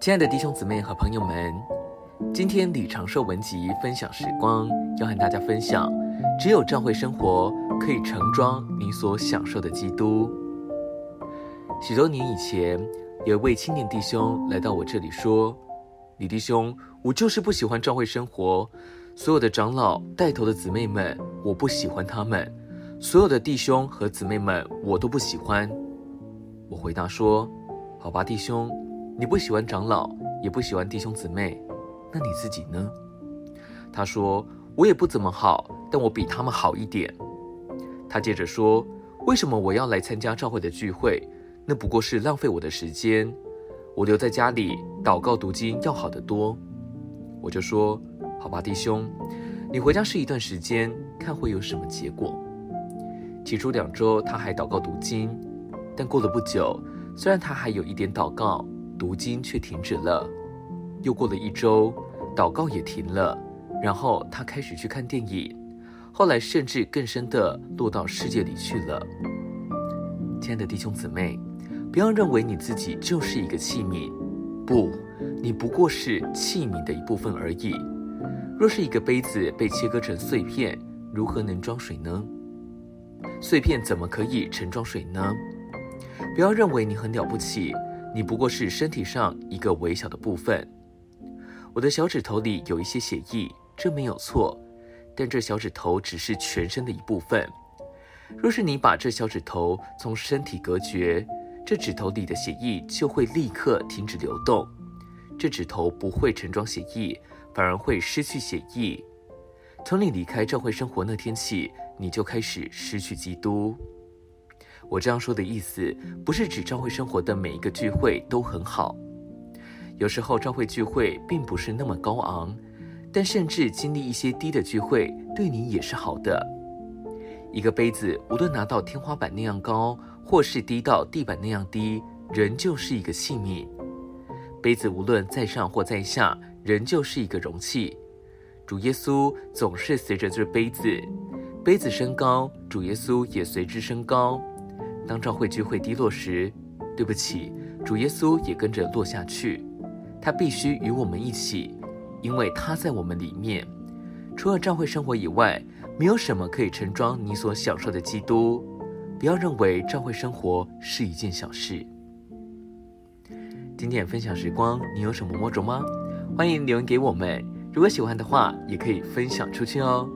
亲爱的弟兄姊妹和朋友们，今天李长寿文集分享时光，要和大家分享：只有教会生活可以盛装你所享受的基督。许多年以前，有一位青年弟兄来到我这里说：“李弟兄，我就是不喜欢教会生活，所有的长老带头的姊妹们，我不喜欢他们；所有的弟兄和姊妹们，我都不喜欢。”我回答说：“好吧，弟兄。”你不喜欢长老，也不喜欢弟兄姊妹，那你自己呢？他说：“我也不怎么好，但我比他们好一点。”他接着说：“为什么我要来参加教会的聚会？那不过是浪费我的时间。我留在家里祷告读经要好得多。”我就说：“好吧，弟兄，你回家试一段时间，看会有什么结果。”起初两周他还祷告读经，但过了不久，虽然他还有一点祷告。读经却停止了，又过了一周，祷告也停了，然后他开始去看电影，后来甚至更深地落到世界里去了。亲爱的弟兄姊妹，不要认为你自己就是一个器皿，不，你不过是器皿的一部分而已。若是一个杯子被切割成碎片，如何能装水呢？碎片怎么可以盛装水呢？不要认为你很了不起。你不过是身体上一个微小的部分。我的小指头里有一些血液，这没有错，但这小指头只是全身的一部分。若是你把这小指头从身体隔绝，这指头里的血液就会立刻停止流动。这指头不会盛装血液，反而会失去血液。从你离开教会生活那天起，你就开始失去基督。我这样说的意思，不是指教会生活的每一个聚会都很好。有时候教会聚会并不是那么高昂，但甚至经历一些低的聚会，对你也是好的。一个杯子无论拿到天花板那样高，或是低到地板那样低，仍旧是一个器皿。杯子无论在上或在下，仍旧是一个容器。主耶稣总是随着这杯子，杯子升高，主耶稣也随之升高。当教会聚会低落时，对不起，主耶稣也跟着落下去。他必须与我们一起，因为他在我们里面。除了教会生活以外，没有什么可以盛装你所享受的基督。不要认为教会生活是一件小事。今天分享时光，你有什么摸着吗？欢迎留言给我们。如果喜欢的话，也可以分享出去哦。